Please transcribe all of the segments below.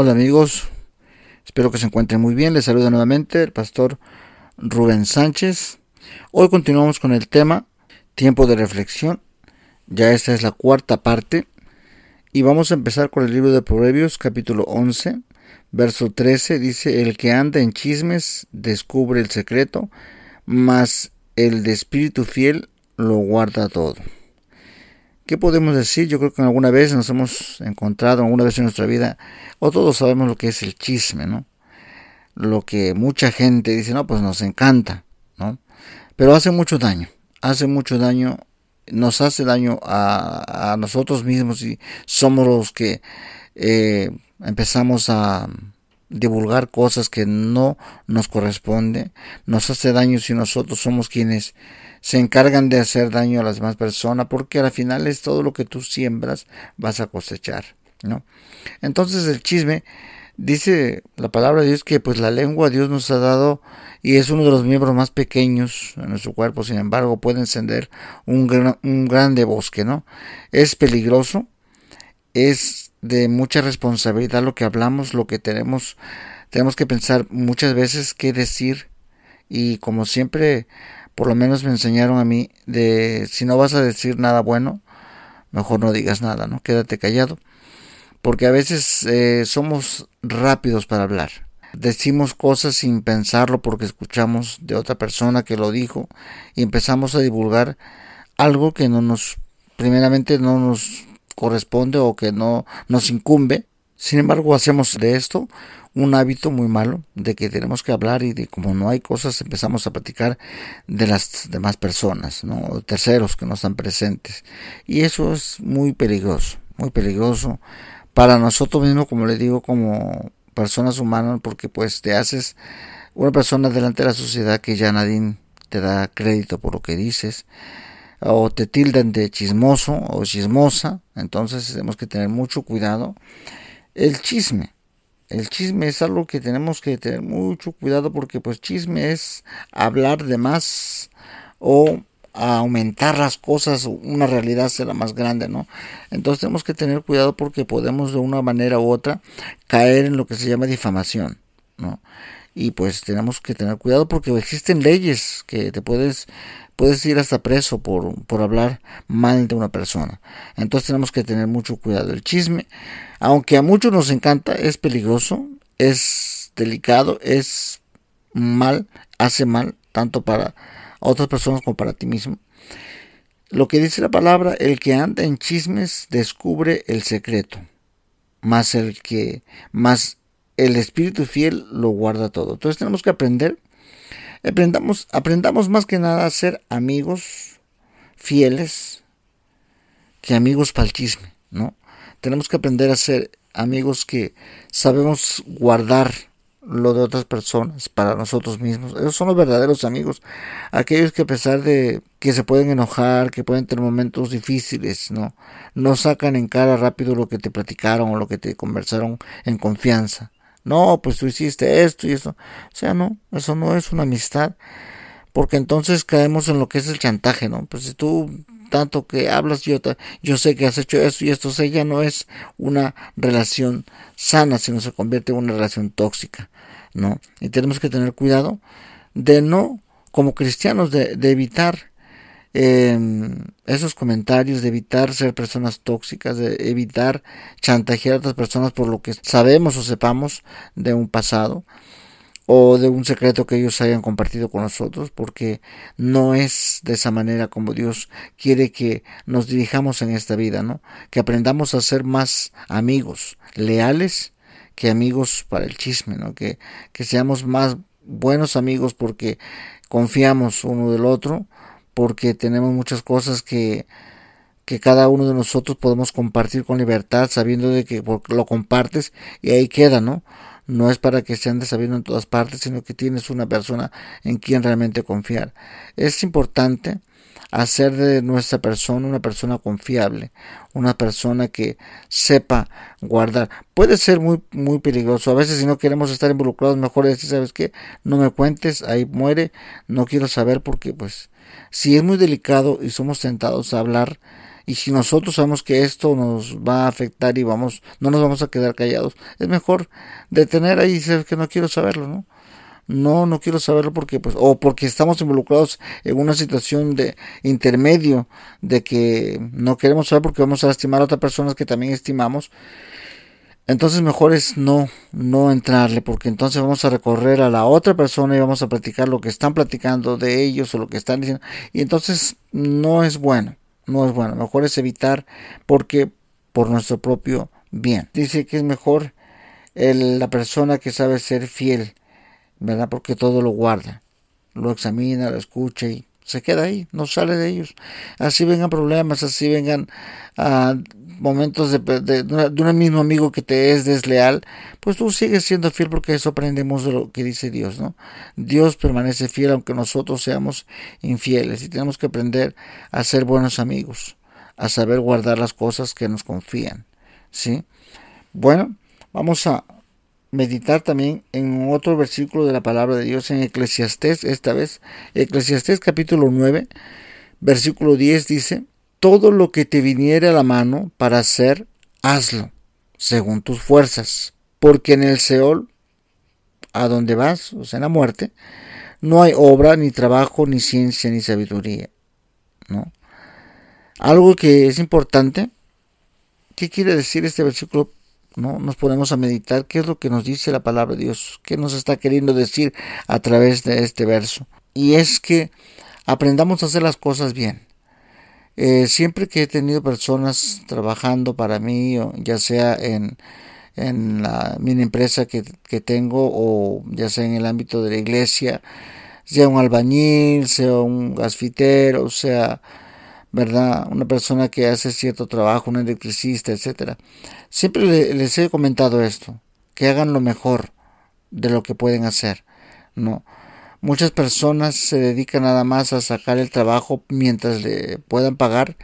Hola amigos, espero que se encuentren muy bien. Les saluda nuevamente el pastor Rubén Sánchez. Hoy continuamos con el tema tiempo de reflexión. Ya esta es la cuarta parte y vamos a empezar con el libro de Proverbios capítulo 11, verso 13. Dice, el que anda en chismes descubre el secreto, mas el de espíritu fiel lo guarda todo. ¿Qué podemos decir? Yo creo que alguna vez nos hemos encontrado, alguna vez en nuestra vida, o todos sabemos lo que es el chisme, ¿no? Lo que mucha gente dice, no, pues nos encanta, ¿no? Pero hace mucho daño, hace mucho daño, nos hace daño a, nosotros mismos y somos los que eh, empezamos a divulgar cosas que no nos corresponde, nos hace daño si nosotros somos quienes se encargan de hacer daño a las demás personas, porque al final es todo lo que tú siembras vas a cosechar, ¿no? Entonces el chisme dice la palabra de Dios que pues la lengua Dios nos ha dado y es uno de los miembros más pequeños en nuestro cuerpo, sin embargo puede encender un, un grande bosque, ¿no? Es peligroso, es de mucha responsabilidad lo que hablamos, lo que tenemos, tenemos que pensar muchas veces qué decir y como siempre por lo menos me enseñaron a mí de si no vas a decir nada bueno, mejor no digas nada, ¿no? Quédate callado. Porque a veces eh, somos rápidos para hablar. Decimos cosas sin pensarlo porque escuchamos de otra persona que lo dijo y empezamos a divulgar algo que no nos, primeramente no nos corresponde o que no nos incumbe. Sin embargo, hacemos de esto un hábito muy malo de que tenemos que hablar y de como no hay cosas empezamos a platicar de las demás personas, ¿no? terceros que no están presentes. Y eso es muy peligroso, muy peligroso para nosotros mismos, como le digo, como personas humanas, porque pues te haces una persona delante de la sociedad que ya nadie te da crédito por lo que dices o te tildan de chismoso o chismosa, entonces tenemos que tener mucho cuidado. El chisme, el chisme es algo que tenemos que tener mucho cuidado porque pues chisme es hablar de más o aumentar las cosas, una realidad será más grande, ¿no? Entonces tenemos que tener cuidado porque podemos de una manera u otra caer en lo que se llama difamación, ¿no? Y pues tenemos que tener cuidado porque existen leyes que te puedes puedes ir hasta preso por, por hablar mal de una persona. Entonces tenemos que tener mucho cuidado. El chisme, aunque a muchos nos encanta, es peligroso, es delicado, es mal, hace mal, tanto para otras personas como para ti mismo. Lo que dice la palabra, el que anda en chismes descubre el secreto, más el que, más el espíritu fiel lo guarda todo. Entonces tenemos que aprender Aprendamos, aprendamos más que nada a ser amigos fieles que amigos para el ¿no? Tenemos que aprender a ser amigos que sabemos guardar lo de otras personas para nosotros mismos. Esos son los verdaderos amigos. Aquellos que a pesar de que se pueden enojar, que pueden tener momentos difíciles, ¿no? No sacan en cara rápido lo que te platicaron o lo que te conversaron en confianza. No, pues tú hiciste esto y eso. O sea, no, eso no es una amistad. Porque entonces caemos en lo que es el chantaje, ¿no? Pues si tú tanto que hablas, yo, yo sé que has hecho esto y esto, o sea, ya no es una relación sana, sino se convierte en una relación tóxica, ¿no? Y tenemos que tener cuidado de no, como cristianos, de, de evitar Em, esos comentarios, de evitar ser personas tóxicas, de evitar chantajear a otras personas por lo que sabemos o sepamos de un pasado o de un secreto que ellos hayan compartido con nosotros, porque no es de esa manera como Dios quiere que nos dirijamos en esta vida, ¿no? Que aprendamos a ser más amigos, leales que amigos para el chisme, ¿no? Que, que seamos más buenos amigos porque confiamos uno del otro, porque tenemos muchas cosas que, que cada uno de nosotros podemos compartir con libertad, sabiendo de que lo compartes y ahí queda, ¿no? No es para que se ande sabiendo en todas partes, sino que tienes una persona en quien realmente confiar. Es importante hacer de nuestra persona una persona confiable, una persona que sepa guardar. Puede ser muy, muy peligroso. A veces si no queremos estar involucrados, mejor decir, ¿sabes qué? No me cuentes, ahí muere, no quiero saber porque pues si es muy delicado y somos tentados a hablar Y si nosotros sabemos que esto nos va a afectar y vamos, no nos vamos a quedar callados, es mejor detener ahí y decir que no quiero saberlo, ¿no? No, no quiero saberlo porque, pues, o porque estamos involucrados en una situación de intermedio, de que no queremos saber porque vamos a lastimar a otras personas que también estimamos. Entonces mejor es no, no entrarle, porque entonces vamos a recorrer a la otra persona y vamos a platicar lo que están platicando de ellos o lo que están diciendo. Y entonces no es bueno, no es bueno. Mejor es evitar porque por nuestro propio bien. Dice que es mejor el, la persona que sabe ser fiel ¿verdad? Porque todo lo guarda, lo examina, lo escucha y se queda ahí, no sale de ellos. Así vengan problemas, así vengan uh, momentos de, de, de, un mismo amigo que te es desleal, pues tú sigues siendo fiel porque eso aprendemos de lo que dice Dios, ¿no? Dios permanece fiel aunque nosotros seamos infieles y tenemos que aprender a ser buenos amigos, a saber guardar las cosas que nos confían, ¿sí? Bueno, vamos a meditar también en otro versículo de la palabra de Dios en Eclesiastés, esta vez, Eclesiastés capítulo 9, versículo 10 dice, todo lo que te viniere a la mano para hacer, hazlo, según tus fuerzas, porque en el Seol, a donde vas, o sea, en la muerte, no hay obra, ni trabajo, ni ciencia, ni sabiduría. ¿no? Algo que es importante, ¿qué quiere decir este versículo? ¿no? Nos ponemos a meditar qué es lo que nos dice la palabra de Dios, qué nos está queriendo decir a través de este verso. Y es que aprendamos a hacer las cosas bien. Eh, siempre que he tenido personas trabajando para mí, ya sea en, en la mini empresa que, que tengo o ya sea en el ámbito de la iglesia, sea un albañil, sea un gasfitero, sea ¿verdad? Una persona que hace cierto trabajo, un electricista, etcétera. Siempre les he comentado esto, que hagan lo mejor de lo que pueden hacer, ¿no? Muchas personas se dedican nada más a sacar el trabajo mientras le puedan pagar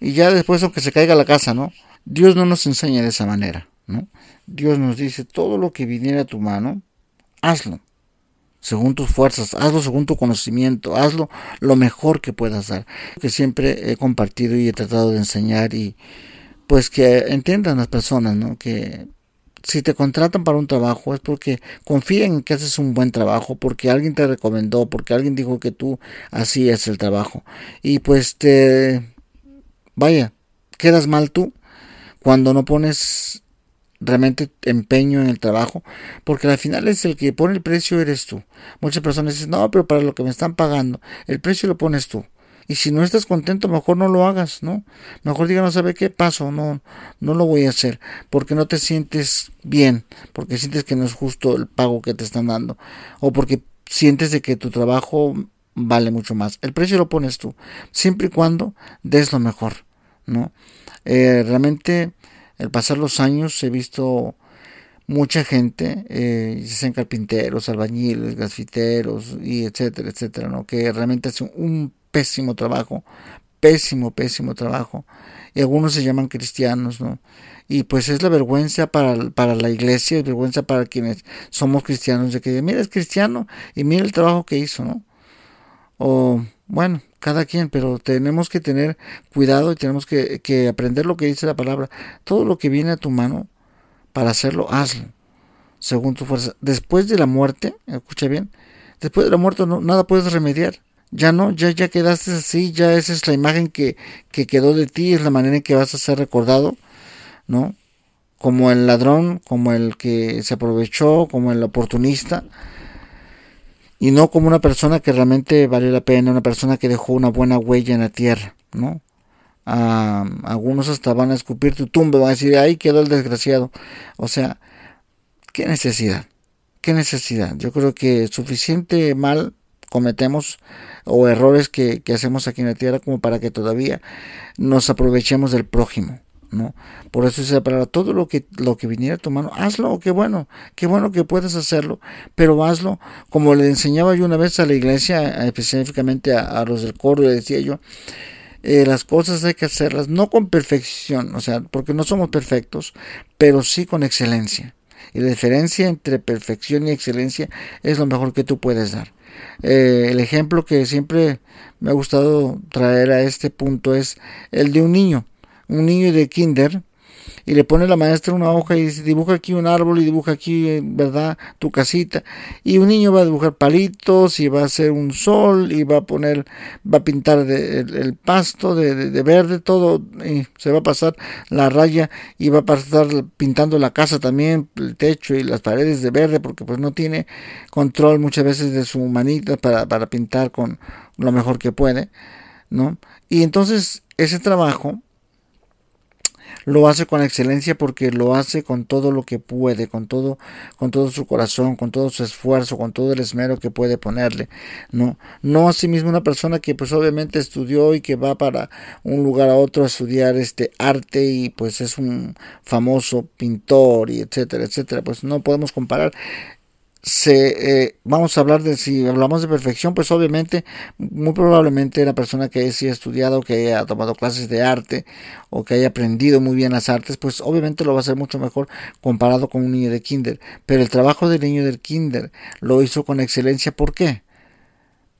y ya después aunque se caiga la casa, ¿no? Dios no nos enseña de esa manera, ¿no? Dios nos dice todo lo que viniera a tu mano, hazlo según tus fuerzas, hazlo según tu conocimiento, hazlo lo mejor que puedas dar. Que siempre he compartido y he tratado de enseñar y pues que entiendan las personas, ¿no? Que si te contratan para un trabajo es porque confían en que haces un buen trabajo, porque alguien te recomendó, porque alguien dijo que tú hacías el trabajo. Y pues te vaya, quedas mal tú cuando no pones realmente empeño en el trabajo, porque al final es el que pone el precio eres tú. Muchas personas dicen, no, pero para lo que me están pagando, el precio lo pones tú. Y si no estás contento, mejor no lo hagas, ¿no? Mejor diga, no sabe qué paso, no, no lo voy a hacer, porque no te sientes bien, porque sientes que no es justo el pago que te están dando, o porque sientes de que tu trabajo vale mucho más. El precio lo pones tú, siempre y cuando des lo mejor, ¿no? Eh, realmente al pasar los años he visto mucha gente, eh, sean carpinteros, albañiles, gasfiteros y etcétera, etcétera, ¿no? que realmente hacen un pésimo trabajo, pésimo, pésimo trabajo. Y algunos se llaman cristianos, ¿no? Y pues es la vergüenza para, para la iglesia, es vergüenza para quienes somos cristianos, de que mira, es cristiano y mira el trabajo que hizo, ¿no? O bueno, cada quien, pero tenemos que tener cuidado y tenemos que, que, aprender lo que dice la palabra. Todo lo que viene a tu mano para hacerlo, hazlo, según tu fuerza. Después de la muerte, escucha bien, después de la muerte no, nada puedes remediar. Ya no, ya, ya quedaste así, ya esa es la imagen que, que quedó de ti, es la manera en que vas a ser recordado, ¿no? Como el ladrón, como el que se aprovechó, como el oportunista y no como una persona que realmente valió la pena, una persona que dejó una buena huella en la tierra, ¿no? algunos hasta van a escupir tu tumba, van a decir, ahí quedó el desgraciado. O sea, ¿qué necesidad? ¿Qué necesidad? Yo creo que suficiente mal cometemos o errores que, que hacemos aquí en la tierra como para que todavía nos aprovechemos del prójimo. ¿no? Por eso dice palabra, todo lo que, lo que viniera a tu mano, hazlo, qué bueno, qué bueno que puedes hacerlo, pero hazlo, como le enseñaba yo una vez a la iglesia, específicamente a, los del coro, le decía yo, eh, las cosas hay que hacerlas no con perfección, o sea, porque no somos perfectos, pero sí con excelencia. Y la diferencia entre perfección y excelencia es lo mejor que tú puedes dar. Eh, el ejemplo que siempre me ha gustado traer a este punto es el de un niño, un niño de kinder y le pone la maestra una hoja y dice, dibuja aquí un árbol y dibuja aquí, ¿verdad?, tu casita. Y un niño va a dibujar palitos y va a hacer un sol y va a poner, va a pintar el, pasto de, verde, todo, y se va a pasar la raya y va a pasar pintando la casa también, el techo y las paredes de verde, porque pues no tiene control muchas veces de su manita para, para pintar con lo mejor que puede, ¿no? Y entonces ese trabajo lo hace con excelencia porque lo hace con todo lo que puede, con todo, con todo su corazón, con todo su esfuerzo, con todo el esmero que puede ponerle, no, no asimismo una persona que pues obviamente estudió y que va para un lugar a otro a estudiar este arte y pues es un famoso pintor y etcétera, etcétera, pues no podemos comparar se, eh, vamos a hablar de si hablamos de perfección, pues obviamente, muy probablemente la persona que haya estudiado, que haya tomado clases de arte o que haya aprendido muy bien las artes, pues obviamente lo va a hacer mucho mejor comparado con un niño de kinder. Pero el trabajo del niño del kinder lo hizo con excelencia, ¿por qué?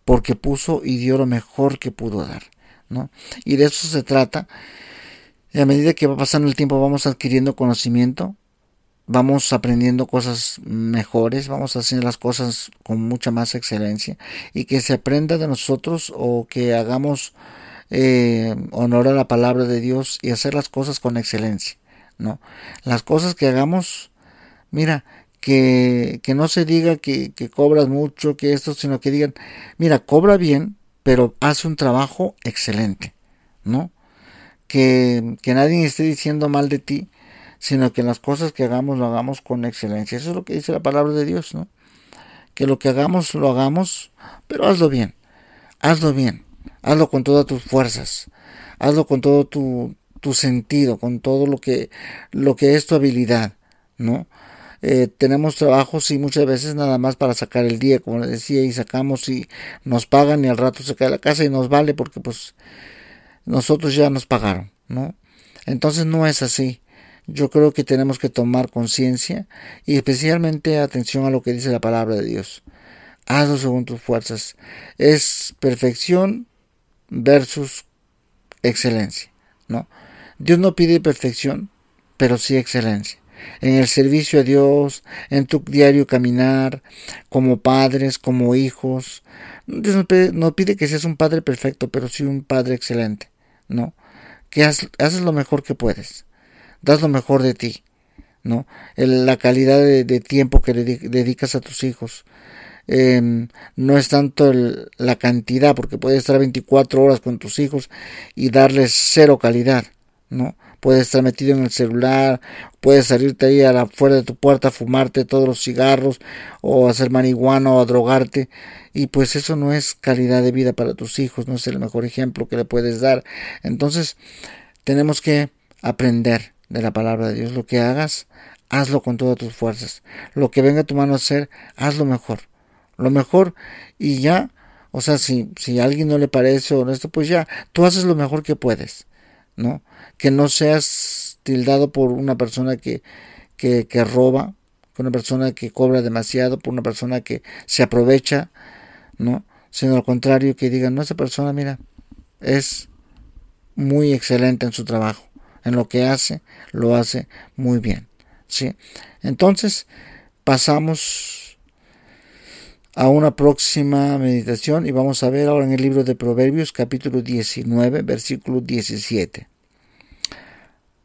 Porque puso y dio lo mejor que pudo dar, ¿no? Y de eso se trata. Y a medida que va pasando el tiempo vamos adquiriendo conocimiento, vamos aprendiendo cosas mejores, vamos haciendo las cosas con mucha más excelencia y que se aprenda de nosotros o que hagamos eh, honor a la palabra de Dios y hacer las cosas con excelencia, ¿no? Las cosas que hagamos, mira, que, que no se diga que, que cobras mucho, que esto, sino que digan, mira, cobra bien, pero hace un trabajo excelente, ¿no? Que, que nadie esté diciendo mal de ti, sino que las cosas que hagamos lo hagamos con excelencia. Eso es lo que dice la palabra de Dios, ¿no? Que lo que hagamos lo hagamos, pero hazlo bien, hazlo bien, hazlo con todas tus fuerzas, hazlo con todo tu, tu sentido, con todo lo que, lo que es tu habilidad, ¿no? Eh, tenemos trabajos y muchas veces nada más para sacar el día, como les decía, y sacamos y nos pagan y al rato se cae la casa y nos vale porque pues nosotros ya nos pagaron, ¿no? Entonces no es así yo creo que tenemos que tomar conciencia y especialmente atención a lo que dice la palabra de Dios. Hazlo según tus fuerzas. Es perfección versus excelencia, ¿no? Dios no pide perfección, pero sí excelencia. En el servicio a Dios, en tu diario caminar, como padres, como hijos. Dios no pide, que seas un padre perfecto, pero sí un padre excelente, ¿no? Que haces lo mejor que puedes das lo mejor de ti, ¿no? la calidad de, tiempo que le dedicas a tus hijos. Em, no es tanto la cantidad, porque puedes estar 24 horas con tus hijos y darles cero calidad, ¿no? Puedes estar metido en el celular, puedes salirte ahí a la fuera de tu puerta a fumarte todos los cigarros o hacer marihuana o a drogarte y pues eso no es calidad de vida para tus hijos, no es el mejor ejemplo que le puedes dar. Entonces, tenemos que aprender de la palabra de Dios. Lo que hagas, hazlo con todas tus fuerzas. Lo que venga a tu mano a hacer, hazlo mejor. Lo mejor y ya, o sea, si, si a alguien no le parece honesto, pues ya, tú haces lo mejor que puedes, ¿no? Que no seas tildado por una persona que, que, que roba, por una persona que cobra demasiado, por una persona que se aprovecha, ¿no? Sino al contrario, que digan, no, esa persona, mira, es muy excelente en su trabajo en lo que hace, lo hace muy bien. ¿sí? Entonces, pasamos a una próxima meditación y vamos a ver ahora en el libro de Proverbios capítulo 19, versículo 17.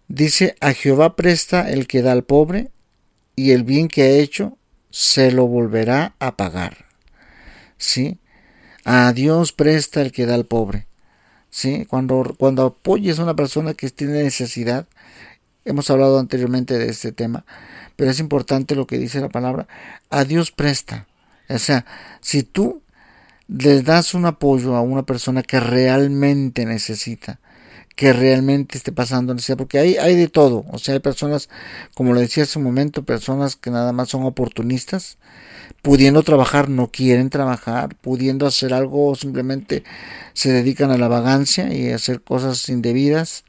Dice, a Jehová presta el que da al pobre y el bien que ha hecho se lo volverá a pagar. ¿Sí? A Dios presta el que da al pobre. ¿Sí? Cuando, cuando apoyes a una persona que tiene necesidad, hemos hablado anteriormente de este tema, pero es importante lo que dice la palabra, a Dios presta. O sea, si tú le das un apoyo a una persona que realmente necesita, que realmente esté pasando necesidad, porque hay, hay de todo, o sea, hay personas, como le decía hace un momento, personas que nada más son oportunistas, pudiendo trabajar no quieren trabajar, pudiendo hacer algo simplemente se dedican a la vagancia y a hacer cosas indebidas,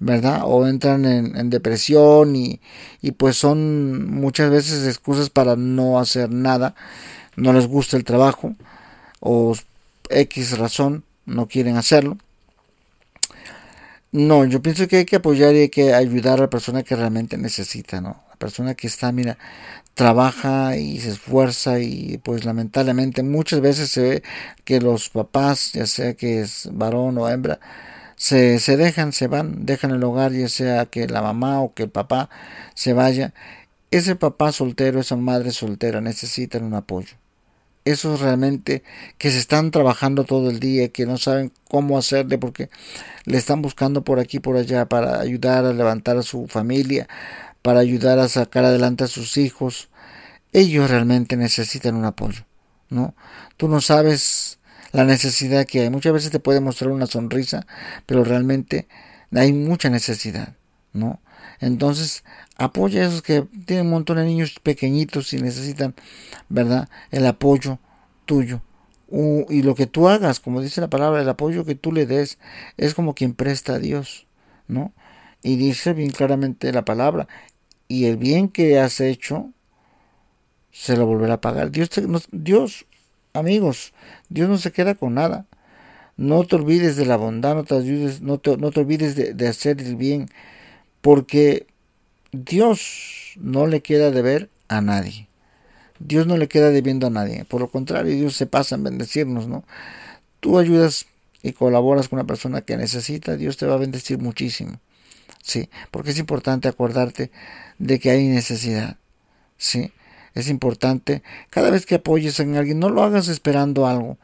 ¿verdad? O entran en, depresión y, y, pues son muchas veces excusas para no hacer nada, no les gusta el trabajo, o X razón no quieren hacerlo. No, yo pienso que hay que apoyar y hay que ayudar a la persona que realmente necesita, ¿no? La persona que está, mira, trabaja y se esfuerza y pues lamentablemente muchas veces se ve que los papás, ya sea que es varón o hembra, se, se dejan, se van, dejan el hogar, ya sea que la mamá o que el papá se vaya. Ese papá soltero, esa madre soltera necesitan un apoyo esos realmente que se están trabajando todo el día, que no saben cómo hacerle porque le están buscando por aquí por allá para ayudar a levantar a su familia, para ayudar a sacar adelante a sus hijos. Ellos realmente necesitan un apoyo, ¿no? Tú no sabes la necesidad que hay. Muchas veces te puede mostrar una sonrisa, pero realmente hay mucha necesidad, ¿no? Entonces, apoya a esos que tienen un montón de niños pequeñitos y necesitan, ¿verdad? El apoyo tuyo. y lo que tú hagas, como dice la palabra, el apoyo que tú le des es como quien presta a Dios, ¿no? Y dice bien claramente la palabra, y el bien que has hecho se lo volverá a pagar. Dios, Dios, amigos, Dios no se queda con nada. No te olvides de la bondad, no te, ayudes, no te, no te olvides de, de hacer el bien porque Dios no le queda de ver a nadie. Dios no le queda debiendo a nadie. Por lo contrario, Dios se pasa en bendecirnos, ¿no? Tú ayudas y colaboras con una persona que necesita, Dios te va a bendecir muchísimo. Sí, porque es importante acordarte de que hay necesidad. Sí, es importante. Cada vez que apoyes a alguien, no lo hagas esperando algo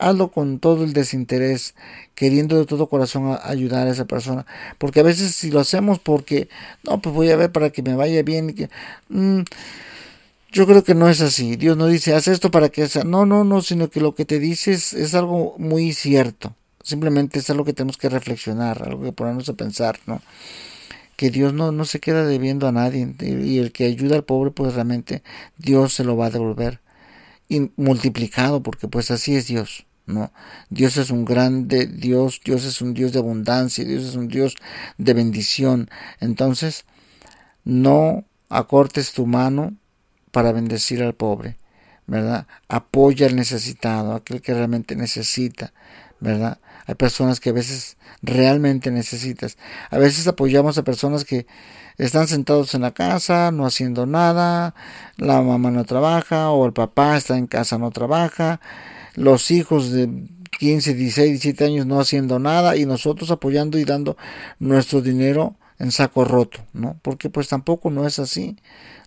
hazlo con todo el desinterés, queriendo de todo corazón ayudar a esa persona. Porque a veces si lo hacemos porque, no, pues voy a ver para que me vaya bien. que, mm, yo creo que no es así. Dios no dice, haz esto para que sea. No, no, no, sino que lo que te dices es algo muy cierto. Simplemente es algo que tenemos que reflexionar, algo que ponernos a pensar, ¿no? Que Dios no, no se queda debiendo a nadie. Y el que ayuda al pobre, pues realmente Dios se lo va a devolver. Y multiplicado, porque pues así es Dios. ¿No? Dios es un grande Dios, Dios es un Dios de abundancia, Dios es un Dios de bendición. Entonces, no acortes tu mano para bendecir al pobre, ¿verdad? Apoya al necesitado, aquel que realmente necesita, ¿verdad? Hay personas que a veces realmente necesitas. A veces apoyamos a personas que están sentados en la casa, no haciendo nada, la mamá no trabaja o el papá está en casa, no trabaja, los hijos de 15, 16, 17 años no haciendo nada y nosotros apoyando y dando nuestro dinero en saco roto, ¿no? Porque pues tampoco no es así.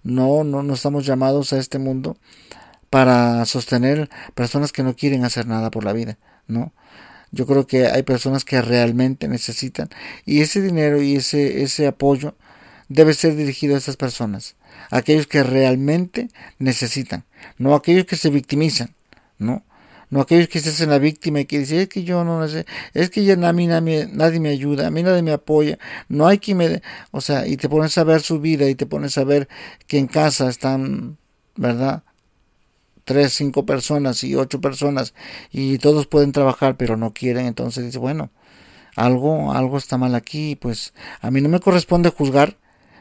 No, no, no estamos llamados a este mundo para sostener personas que no quieren hacer nada por la vida, ¿no? Yo creo que hay personas que realmente necesitan y ese dinero y ese, ese apoyo debe ser dirigido a esas personas, aquellos que realmente necesitan, no aquellos que se victimizan, ¿no? No aquellos que se hacen la víctima y que dicen, es que yo no sé, es que ya a mí nadie, nadie, me ayuda, a mí nadie me apoya, no hay quien me... O sea, y te pones a ver su vida y te pones a ver que en casa están, ¿verdad? Tres, cinco personas y ocho personas y todos pueden trabajar pero no quieren, entonces dice, bueno, algo, algo está mal aquí, pues a mí no me corresponde juzgar,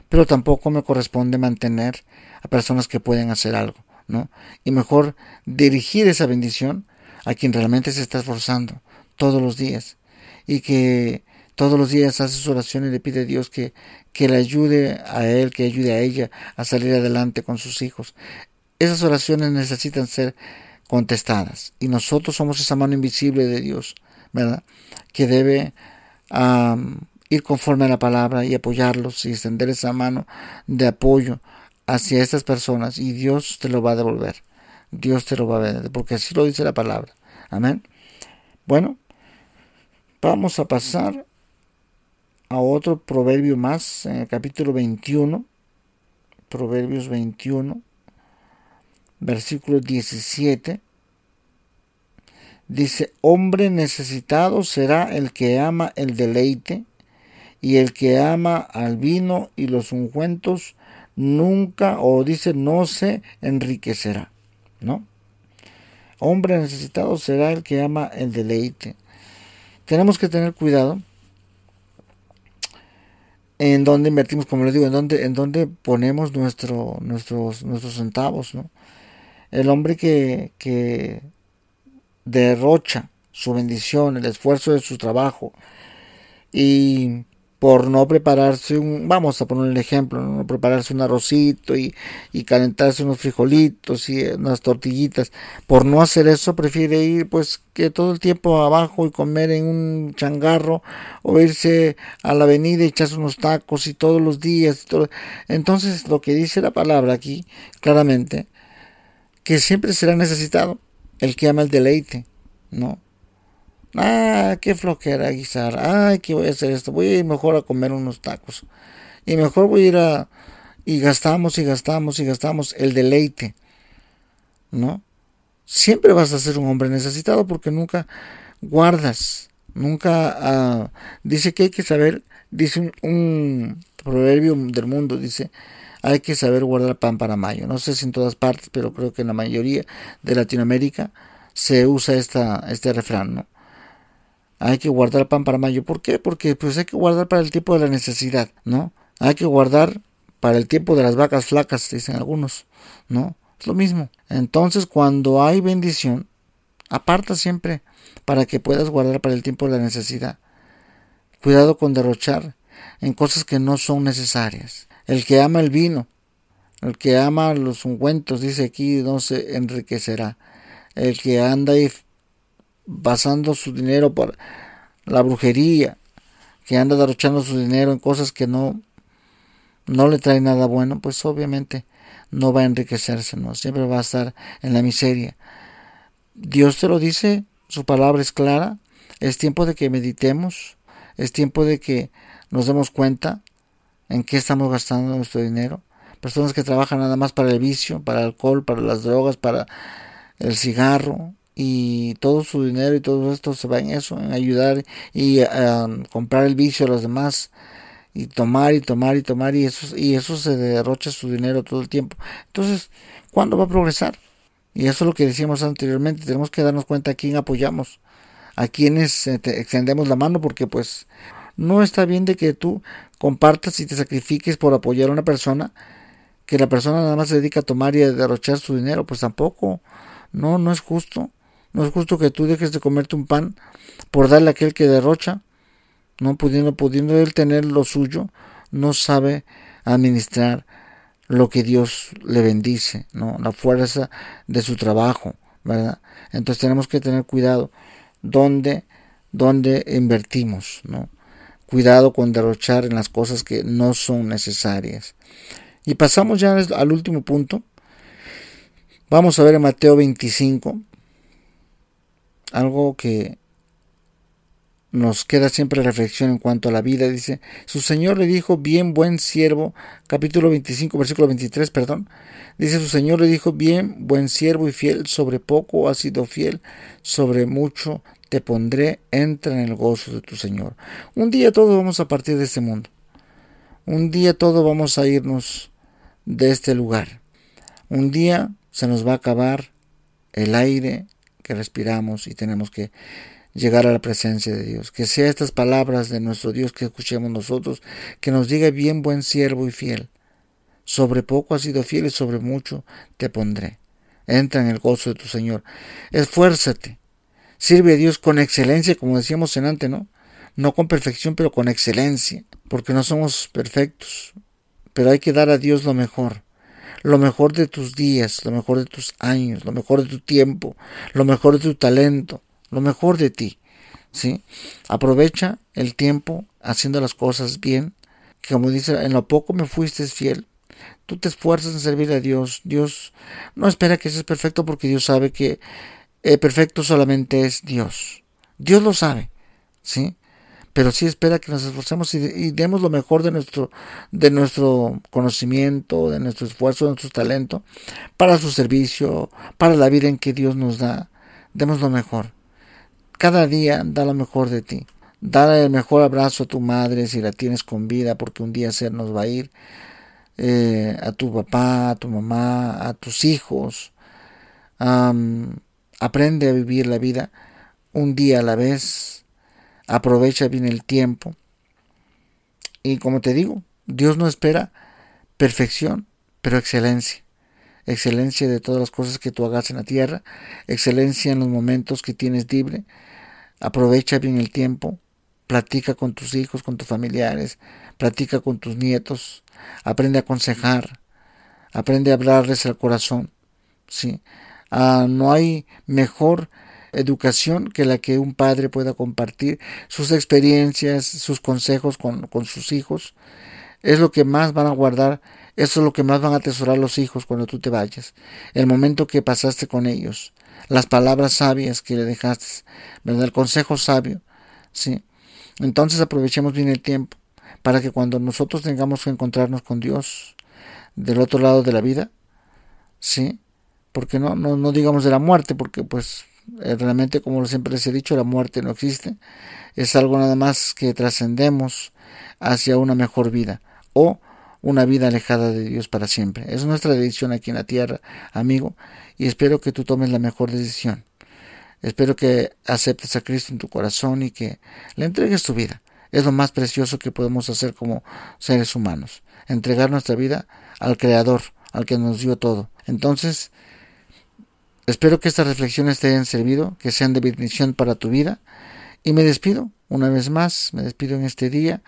pero tampoco me corresponde mantener a personas que pueden hacer algo, ¿no? Y mejor dirigir esa bendición a quien realmente se está esforzando todos los días y que todos los días hace su oración y le pide a Dios que, que le ayude a él, que ayude a ella a salir adelante con sus hijos. Esas oraciones necesitan ser contestadas y nosotros somos esa mano invisible de Dios, ¿verdad? Que debe ir conforme a la palabra y apoyarlos y extender esa mano de apoyo hacia estas personas y Dios te lo va a devolver. Dios te lo va a ver, porque así lo dice la palabra. Amén. Bueno, vamos a pasar a otro proverbio más, en el capítulo 21, Proverbios 21, versículo 17. Dice, hombre necesitado será el que ama el deleite, y el que ama al vino y los ungüentos nunca, o dice, no se enriquecerá. ¿No? Hombre necesitado será el que ama el deleite. Tenemos que tener cuidado en dónde invertimos, como les digo, en dónde, en dónde ponemos nuestro, nuestros, nuestros centavos, ¿no? El hombre que, que derrocha su bendición, el esfuerzo de su trabajo y por no prepararse un, vamos a poner el ejemplo, no prepararse un arrocito y, y, calentarse unos frijolitos y unas tortillitas, por no hacer eso prefiere ir pues que todo el tiempo abajo y comer en un changarro o irse a la avenida y echarse unos tacos y todos los días. todo. Entonces lo que dice la palabra aquí claramente, que siempre será necesitado el que ama el deleite, ¿no? Ah, qué flojera guisar. Ay, que voy a hacer esto. Voy a ir mejor a comer unos tacos. Y mejor voy a ir a... Y gastamos y gastamos y gastamos el deleite. ¿No? Siempre vas a ser un hombre necesitado porque nunca guardas. Nunca... Ah, dice que hay que saber... Dice un, un proverbio del mundo. Dice hay que saber guardar pan para mayo. No sé si en todas partes, pero creo que en la mayoría de Latinoamérica se usa esta, este refrán, ¿no? Hay que guardar pan para mayo. ¿Por qué? Porque pues hay que guardar para el tiempo de la necesidad, ¿no? Hay que guardar para el tiempo de las vacas flacas, dicen algunos, ¿no? Es lo mismo. Entonces, cuando hay bendición, aparta siempre para que puedas guardar para el tiempo de la necesidad. Cuidado con derrochar en cosas que no son necesarias. El que ama el vino, el que ama los ungüentos, dice aquí, no se enriquecerá. El que anda y basando su dinero por la brujería, que anda derrochando su dinero en cosas que no, no le trae nada bueno, pues obviamente no va a enriquecerse, ¿no? Siempre va a estar en la miseria. Dios te lo dice, su palabra es clara, es tiempo de que meditemos, es tiempo de que nos demos cuenta en qué estamos gastando nuestro dinero. Personas que trabajan nada más para el vicio, para el alcohol, para las drogas, para el cigarro, y todo su dinero y todo esto se va en eso, en ayudar y um, comprar el vicio a los demás y tomar y tomar y tomar y eso, y eso se derrocha su dinero todo el tiempo. Entonces, ¿cuándo va a progresar? Y eso es lo que decíamos anteriormente, tenemos que darnos cuenta a quién apoyamos, a quienes extendemos la mano, porque pues no está bien de que tú compartas y te sacrifiques por apoyar a una persona, que la persona nada más se dedica a tomar y a derrochar su dinero, pues tampoco, no, no es justo. No es justo que tú dejes de comerte un pan por darle a aquel que derrocha, no pudiendo, pudiendo él tener lo suyo, no sabe administrar lo que Dios le bendice, ¿no? La fuerza de su trabajo, ¿verdad? Entonces tenemos que tener cuidado dónde, dónde invertimos, ¿no? Cuidado con derrochar en las cosas que no son necesarias. Y pasamos ya al último punto. Vamos a ver en Mateo 25, algo que nos queda siempre reflexión en cuanto a la vida. Dice, su Señor le dijo, bien buen siervo, capítulo 25, versículo 23, perdón. Dice, su Señor le dijo, bien buen siervo y fiel, sobre poco has sido fiel, sobre mucho te pondré, entra en el gozo de tu Señor. Un día todos vamos a partir de este mundo. Un día todos vamos a irnos de este lugar. Un día se nos va a acabar el aire, respiramos y tenemos que llegar a la presencia de Dios. Que sea estas palabras de nuestro Dios que escuchemos nosotros, que nos diga bien buen siervo y fiel. Sobre poco has sido fiel y sobre mucho te pondré. Entra en el gozo de tu Señor. Esfuérzate. Sirve a Dios con excelencia, como decíamos en antes, ¿no? No con perfección, pero con excelencia, porque no somos perfectos. Pero hay que dar a Dios lo mejor lo mejor de tus días, lo mejor de tus años, lo mejor de tu tiempo, lo mejor de tu talento, lo mejor de ti. ¿sí? Aprovecha el tiempo haciendo las cosas bien, que como dice, en lo poco me fuiste fiel. Tú te esfuerzas en servir a Dios. Dios no espera que seas perfecto porque Dios sabe que el perfecto solamente es Dios. Dios lo sabe, ¿sí? Pero sí espera que nos esforcemos y, demos lo mejor de nuestro, de nuestro conocimiento, de nuestro esfuerzo, de nuestro talento, para su servicio, para la vida en que Dios nos da. Demos lo mejor. Cada día da lo mejor de ti. Dale el mejor abrazo a tu madre si la tienes con vida, porque un día ser nos va a ir. Eh, a tu papá, a tu mamá, a tus hijos. aprende a vivir la vida un día a la vez aprovecha bien el tiempo. Y como te digo, Dios no espera perfección, pero excelencia. excelencia de todas las cosas que tú hagas en la tierra, excelencia en los momentos que tienes libre, aprovecha bien el tiempo, platica con tus hijos, con tus familiares, platica con tus nietos, aprende a aconsejar, aprende a hablarles al corazón, ¿sí? Ah, no hay mejor educación que la que un padre pueda compartir sus experiencias, sus consejos con, con sus hijos. Es lo que más van a guardar eso es lo que más van a atesorar los hijos cuando tú te vayas. El momento que pasaste con ellos. Las palabras sabias que le dejaste. ¿Verdad? El consejo sabio. Sí. Entonces aprovechemos bien el tiempo para que cuando nosotros tengamos que encontrarnos con Dios del otro lado de la vida, sí, porque no, no, no digamos de la muerte, porque pues realmente como siempre les he dicho, la muerte no existe, es algo nada más que trascendemos hacia una mejor vida o una vida alejada de Dios para siempre. Es nuestra decisión aquí en la tierra, amigo, y espero que tú tomes la mejor decisión. Espero que aceptes a Cristo en tu corazón y que le entregues tu vida. Es lo más precioso que podemos hacer como seres humanos. Entregar nuestra vida al Creador, al que nos dio todo. Entonces, espero que estas reflexiones te hayan servido, que sean de bendición para tu vida. Y me despido, una vez más, me despido en este día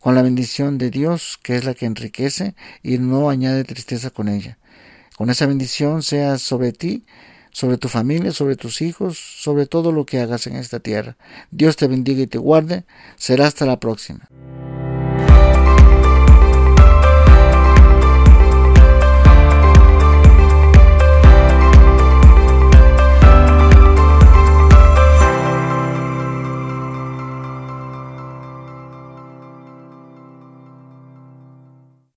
con la bendición de Dios, que es la que enriquece y no añade tristeza con ella. Con esa bendición sea sobre ti, sobre tu familia, sobre tus hijos, sobre todo lo que hagas en esta tierra. Dios te bendiga y te guarde. Será hasta la próxima.